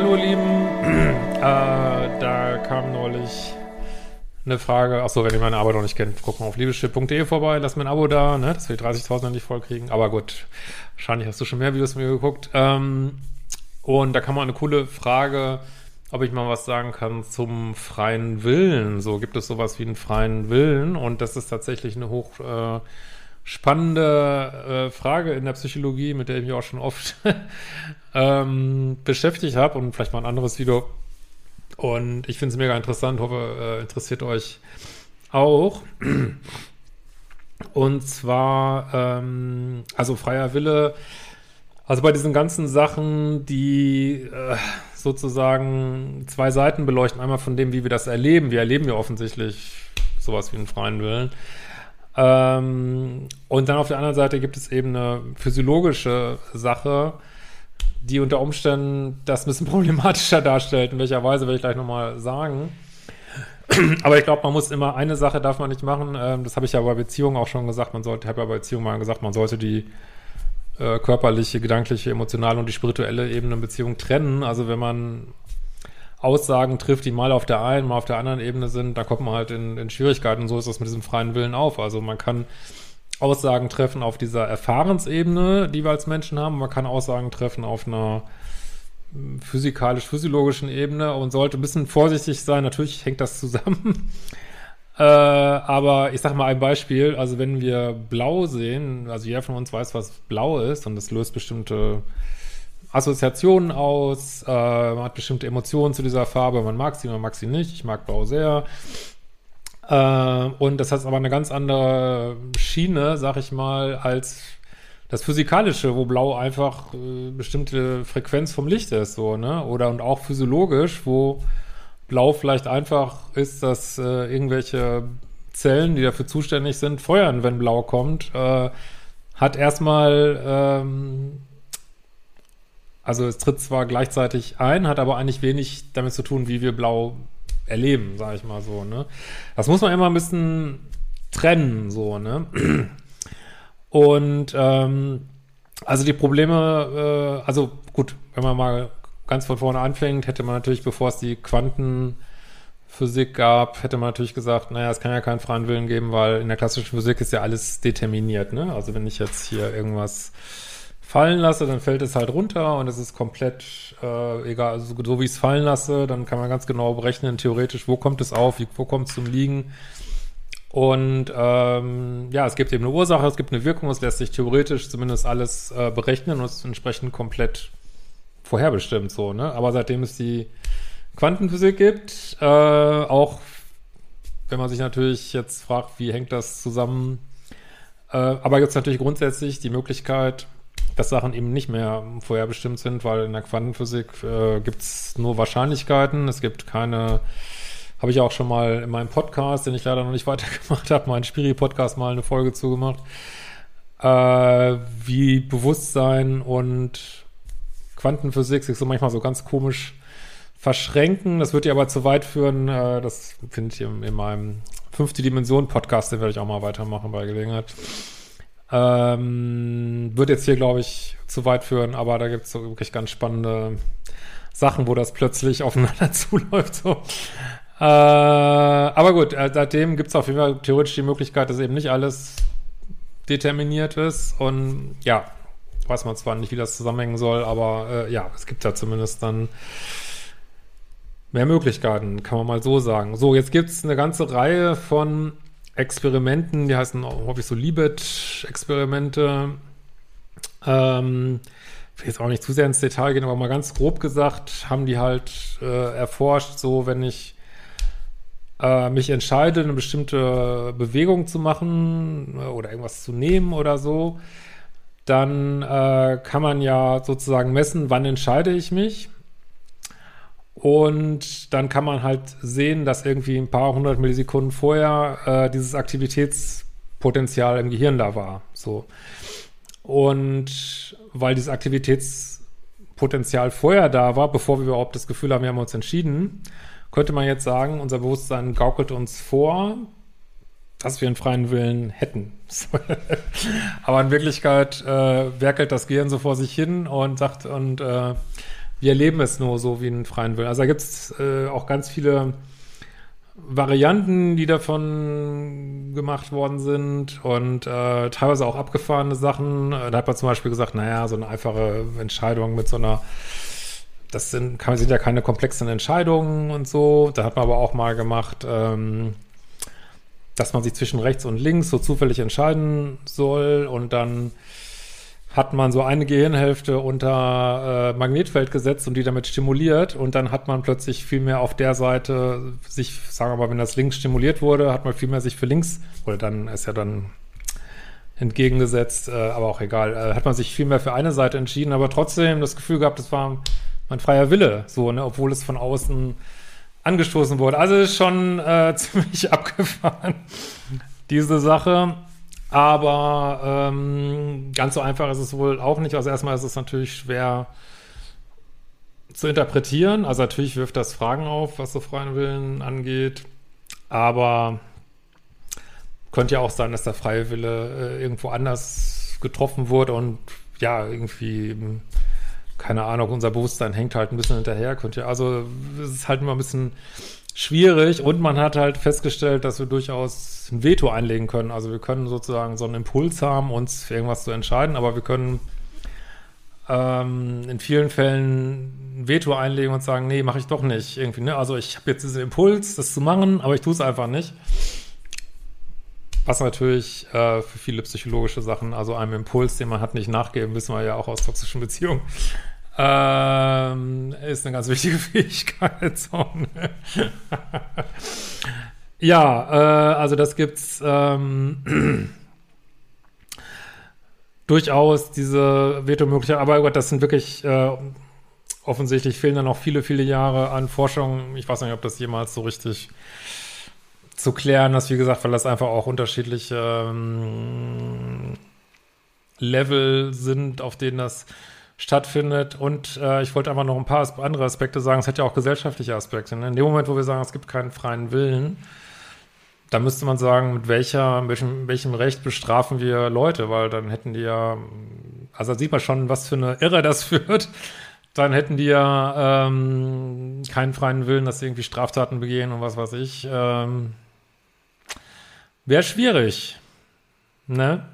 hallo ihr Lieben. äh, da kam neulich eine Frage. Achso, wenn ihr meine Arbeit noch nicht kennt, guckt mal auf liebeschiff.de vorbei, lasst mir ein Abo da, ne, dass wir die 30.000 nicht vollkriegen. Aber gut, wahrscheinlich hast du schon mehr Videos von mir geguckt. Ähm, und da kam mal eine coole Frage, ob ich mal was sagen kann zum freien Willen. So, gibt es sowas wie einen freien Willen? Und das ist tatsächlich eine hoch äh, spannende äh, Frage in der Psychologie, mit der ich mich auch schon oft ähm, beschäftigt habe und vielleicht mal ein anderes Video. Und ich finde es mega interessant, hoffe, äh, interessiert euch auch. Und zwar, ähm, also freier Wille, also bei diesen ganzen Sachen, die äh, sozusagen zwei Seiten beleuchten, einmal von dem, wie wir das erleben. Wir erleben ja offensichtlich sowas wie einen freien Willen. Ähm, und dann auf der anderen Seite gibt es eben eine physiologische Sache, die unter Umständen das ein bisschen problematischer darstellt. In welcher Weise werde ich gleich nochmal sagen. Aber ich glaube, man muss immer eine Sache darf man nicht machen. Ähm, das habe ich ja bei Beziehungen auch schon gesagt. Man sollte, habe ja bei Beziehungen mal gesagt, man sollte die äh, körperliche, gedankliche, emotionale und die spirituelle Ebene in Beziehung trennen. Also wenn man Aussagen trifft, die mal auf der einen, mal auf der anderen Ebene sind, da kommt man halt in, in Schwierigkeiten. So ist das mit diesem freien Willen auf. Also man kann Aussagen treffen auf dieser Erfahrensebene, die wir als Menschen haben. Man kann Aussagen treffen auf einer physikalisch-physiologischen Ebene und sollte ein bisschen vorsichtig sein. Natürlich hängt das zusammen. äh, aber ich sag mal ein Beispiel. Also wenn wir blau sehen, also jeder von uns weiß, was blau ist und das löst bestimmte Assoziationen aus, äh, man hat bestimmte Emotionen zu dieser Farbe, man mag sie, man mag sie nicht, ich mag Blau sehr. Äh, und das hat aber eine ganz andere Schiene, sag ich mal, als das Physikalische, wo Blau einfach äh, bestimmte Frequenz vom Licht ist, so, ne? Oder und auch physiologisch, wo Blau vielleicht einfach ist, dass äh, irgendwelche Zellen, die dafür zuständig sind, feuern, wenn Blau kommt, äh, hat erstmal ähm, also es tritt zwar gleichzeitig ein, hat aber eigentlich wenig damit zu tun, wie wir blau erleben, sage ich mal so, ne? Das muss man immer ein bisschen trennen, so, ne? Und ähm, also die Probleme, äh, also gut, wenn man mal ganz von vorne anfängt, hätte man natürlich, bevor es die Quantenphysik gab, hätte man natürlich gesagt, naja, es kann ja keinen freien Willen geben, weil in der klassischen Physik ist ja alles determiniert, ne? Also wenn ich jetzt hier irgendwas fallen lasse, dann fällt es halt runter und es ist komplett äh, egal, also so wie ich es fallen lasse, dann kann man ganz genau berechnen, theoretisch, wo kommt es auf, wo kommt es zum Liegen. Und ähm, ja, es gibt eben eine Ursache, es gibt eine Wirkung, es lässt sich theoretisch zumindest alles äh, berechnen und ist entsprechend komplett vorherbestimmt so, ne? Aber seitdem es die Quantenphysik gibt, äh, auch wenn man sich natürlich jetzt fragt, wie hängt das zusammen, äh, aber gibt es natürlich grundsätzlich die Möglichkeit, dass Sachen eben nicht mehr vorherbestimmt sind, weil in der Quantenphysik äh, gibt es nur Wahrscheinlichkeiten. Es gibt keine, habe ich auch schon mal in meinem Podcast, den ich leider noch nicht weitergemacht habe, meinen Spiri-Podcast mal eine Folge zugemacht, äh, wie Bewusstsein und Quantenphysik sich so manchmal so ganz komisch verschränken. Das wird dir aber zu weit führen. Äh, das finde ich in, in meinem fünfte Dimension Podcast, den werde ich auch mal weitermachen bei Gelegenheit. Ähm, wird jetzt hier, glaube ich, zu weit führen, aber da gibt es so wirklich ganz spannende Sachen, wo das plötzlich aufeinander zuläuft. So. Äh, aber gut, äh, seitdem gibt es auf jeden Fall theoretisch die Möglichkeit, dass eben nicht alles determiniert ist. Und ja, weiß man zwar nicht, wie das zusammenhängen soll, aber äh, ja, es gibt da zumindest dann mehr Möglichkeiten, kann man mal so sagen. So, jetzt gibt es eine ganze Reihe von Experimenten, die heißen häufig so Libet-Experimente. Ähm, will jetzt auch nicht zu sehr ins Detail gehen, aber mal ganz grob gesagt, haben die halt äh, erforscht, so wenn ich äh, mich entscheide, eine bestimmte Bewegung zu machen äh, oder irgendwas zu nehmen oder so, dann äh, kann man ja sozusagen messen, wann entscheide ich mich. Und dann kann man halt sehen, dass irgendwie ein paar hundert Millisekunden vorher äh, dieses Aktivitätspotenzial im Gehirn da war. So. Und weil dieses Aktivitätspotenzial vorher da war, bevor wir überhaupt das Gefühl haben, wir haben uns entschieden, könnte man jetzt sagen, unser Bewusstsein gaukelt uns vor, dass wir einen freien Willen hätten. Aber in Wirklichkeit äh, werkelt das Gehirn so vor sich hin und sagt, und äh, wir erleben es nur so wie einen freien Willen. Also da gibt es äh, auch ganz viele Varianten, die davon gemacht worden sind und äh, teilweise auch abgefahrene Sachen. Da hat man zum Beispiel gesagt, naja, so eine einfache Entscheidung mit so einer, das sind, kann, sind ja keine komplexen Entscheidungen und so. Da hat man aber auch mal gemacht, ähm, dass man sich zwischen rechts und links so zufällig entscheiden soll und dann hat man so eine Gehirnhälfte unter äh, Magnetfeld gesetzt und die damit stimuliert und dann hat man plötzlich viel mehr auf der Seite sich, sagen wir mal, wenn das links stimuliert wurde, hat man viel mehr sich für links, oder dann ist ja dann entgegengesetzt, äh, aber auch egal, äh, hat man sich viel mehr für eine Seite entschieden, aber trotzdem das Gefühl gehabt, das war mein freier Wille, so, ne, obwohl es von außen angestoßen wurde. Also ist schon äh, ziemlich abgefahren, diese Sache. Aber ähm, ganz so einfach ist es wohl auch nicht. Also erstmal ist es natürlich schwer zu interpretieren. Also natürlich wirft das Fragen auf, was so freien Willen angeht. Aber könnte ja auch sein, dass der freie Wille äh, irgendwo anders getroffen wurde und ja, irgendwie, keine Ahnung, unser Bewusstsein hängt halt ein bisschen hinterher. Könnte ja, also es ist halt immer ein bisschen schwierig und man hat halt festgestellt, dass wir durchaus ein Veto einlegen können. Also wir können sozusagen so einen Impuls haben, uns für irgendwas zu entscheiden, aber wir können ähm, in vielen Fällen ein Veto einlegen und sagen, nee, mache ich doch nicht. Irgendwie, ne? Also ich habe jetzt diesen Impuls, das zu machen, aber ich tue es einfach nicht. Was natürlich äh, für viele psychologische Sachen, also einem Impuls, den man hat, nicht nachgeben, wissen wir ja auch aus toxischen Beziehungen, ähm, ist eine ganz wichtige Fähigkeit. So, ne? ja, äh, also das gibt's ähm, durchaus diese Veto-Möglichkeit. Aber Gott, das sind wirklich äh, offensichtlich fehlen da noch viele, viele Jahre an Forschung. Ich weiß nicht, ob das jemals so richtig zu klären ist, wie gesagt, weil das einfach auch unterschiedliche ähm, Level sind, auf denen das stattfindet. Und äh, ich wollte einfach noch ein paar andere Aspekte sagen. Es hat ja auch gesellschaftliche Aspekte. Ne? In dem Moment, wo wir sagen, es gibt keinen freien Willen, da müsste man sagen, mit welcher, welchem, welchem Recht bestrafen wir Leute, weil dann hätten die ja, also da sieht man schon, was für eine Irre das führt. Dann hätten die ja ähm, keinen freien Willen, dass sie irgendwie Straftaten begehen und was weiß ich. Ähm, Wäre schwierig. Ne?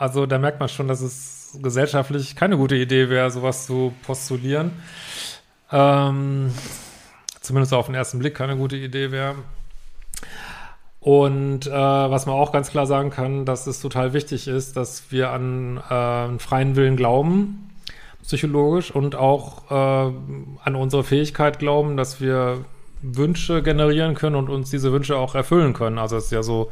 Also da merkt man schon, dass es gesellschaftlich keine gute Idee wäre, sowas zu postulieren. Ähm, zumindest auf den ersten Blick keine gute Idee wäre. Und äh, was man auch ganz klar sagen kann, dass es total wichtig ist, dass wir an äh, freien Willen glauben, psychologisch, und auch äh, an unsere Fähigkeit glauben, dass wir Wünsche generieren können und uns diese Wünsche auch erfüllen können. Also es ist ja so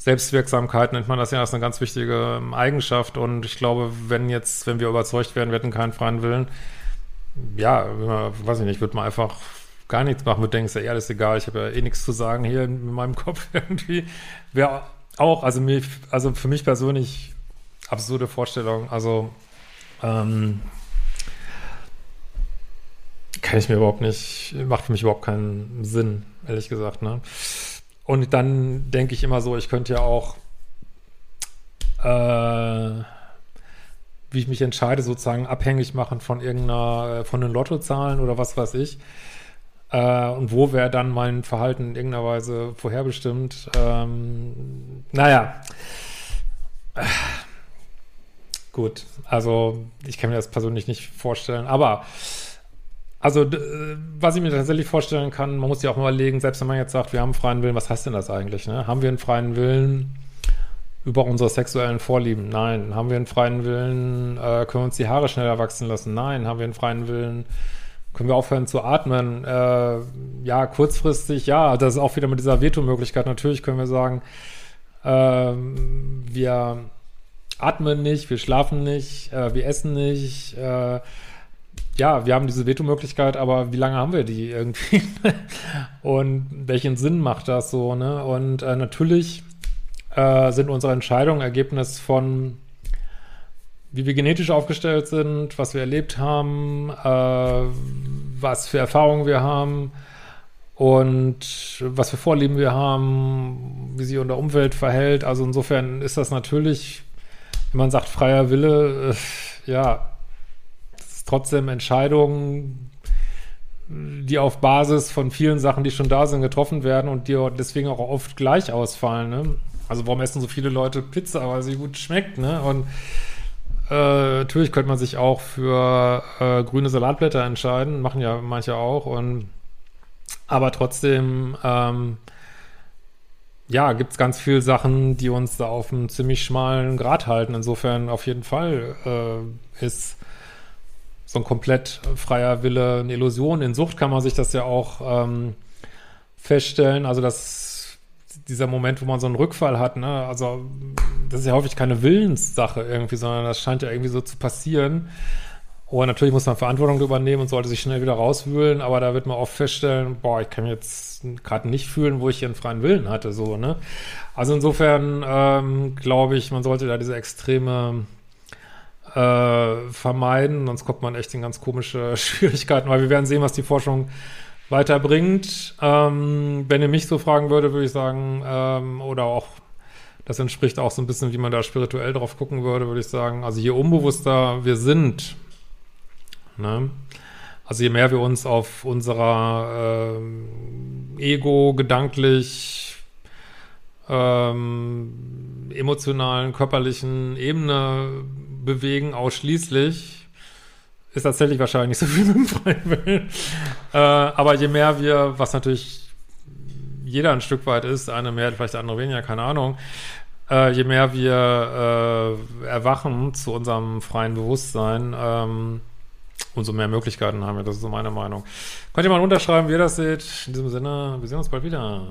Selbstwirksamkeit nennt man das ja, ist eine ganz wichtige ähm, Eigenschaft und ich glaube, wenn jetzt, wenn wir überzeugt werden, wir hätten keinen freien Willen, ja, weiß ich nicht, würde man einfach gar nichts machen, würde denken, ist ja eh alles egal, ich habe ja eh nichts zu sagen hier in meinem Kopf irgendwie. Wäre auch, also mir, also für mich persönlich absurde Vorstellung, also ähm, kann ich mir überhaupt nicht, macht für mich überhaupt keinen Sinn, ehrlich gesagt, ne? Und dann denke ich immer so, ich könnte ja auch, äh, wie ich mich entscheide, sozusagen abhängig machen von irgendeiner, von den Lottozahlen oder was weiß ich. Äh, und wo wäre dann mein Verhalten in irgendeiner Weise vorherbestimmt? Ähm, naja. Gut, also ich kann mir das persönlich nicht vorstellen, aber Also, was ich mir tatsächlich vorstellen kann, man muss ja auch mal überlegen, selbst wenn man jetzt sagt, wir haben freien Willen, was heißt denn das eigentlich? Ne? Haben wir einen freien Willen über unsere sexuellen Vorlieben? Nein. Haben wir einen freien Willen, äh, können wir uns die Haare schneller wachsen lassen? Nein. Haben wir einen freien Willen, können wir aufhören zu atmen? Äh, ja, kurzfristig, ja. Das ist auch wieder mit dieser Veto-Möglichkeit. Natürlich können wir sagen, äh, wir atmen nicht, wir schlafen nicht, äh, wir essen nicht, äh, ja, wir haben diese Veto-Möglichkeit, aber wie lange haben wir die irgendwie? und welchen Sinn macht das so, ne? Und äh, natürlich äh, sind unsere Entscheidungen Ergebnis von wie wir genetisch aufgestellt sind, was wir erlebt haben, äh, was für Erfahrungen wir haben und was für Vorlieben wir haben, wie sich unser Umwelt verhält. Also insofern ist das natürlich, wenn man sagt freier Wille, äh, ja, trotzdem Entscheidungen, die auf Basis von vielen Sachen, die schon da sind, getroffen werden und die deswegen auch oft gleich ausfallen. Ne? Also warum essen so viele Leute Pizza, weil sie gut schmeckt, ne? Und äh, natürlich könnte man sich auch für äh, grüne Salatblätter entscheiden, machen ja manche auch. Und aber trotzdem, ähm, ja, gibt es ganz viele Sachen, die uns da auf einem ziemlich schmalen Grad halten. Insofern auf jeden Fall äh, ist so ein komplett freier Wille eine Illusion. In Sucht kann man sich das ja auch ähm, feststellen. Also das, dieser Moment, wo man so einen Rückfall hat, ne? also das ist ja häufig keine Willenssache irgendwie, sondern das scheint ja irgendwie so zu passieren. Und natürlich muss man Verantwortung übernehmen und sollte sich schnell wieder rauswühlen, aber da wird man oft feststellen, boah, ich kann jetzt gerade nicht fühlen, wo ich hier einen freien Willen hatte, so, ne? Also insofern ähm, glaube ich, man sollte da diese extreme äh, vermeiden, sonst kommt man echt in ganz komische Schwierigkeiten, weil wir werden sehen, was die Forschung weiterbringt. Ähm, wenn ihr mich so fragen würde, würde ich sagen, ähm, oder auch, das entspricht auch so ein bisschen, wie man da spirituell drauf gucken würde, würde ich sagen, also je unbewusster wir sind, ne? Also je mehr wir uns auf unserer ähm, Ego gedanklich ähm, emotionalen, körperlichen Ebene bewegen ausschließlich, ist tatsächlich wahrscheinlich nicht so viel mit dem freien Willen. Äh, aber je mehr wir, was natürlich jeder ein Stück weit ist, eine mehr, vielleicht andere weniger, keine Ahnung, äh, je mehr wir äh, erwachen zu unserem freien Bewusstsein, ähm, umso mehr Möglichkeiten haben wir. Das ist so meine Meinung. Könnt ihr mal unterschreiben, wie ihr das seht. In diesem Sinne, wir sehen uns bald wieder.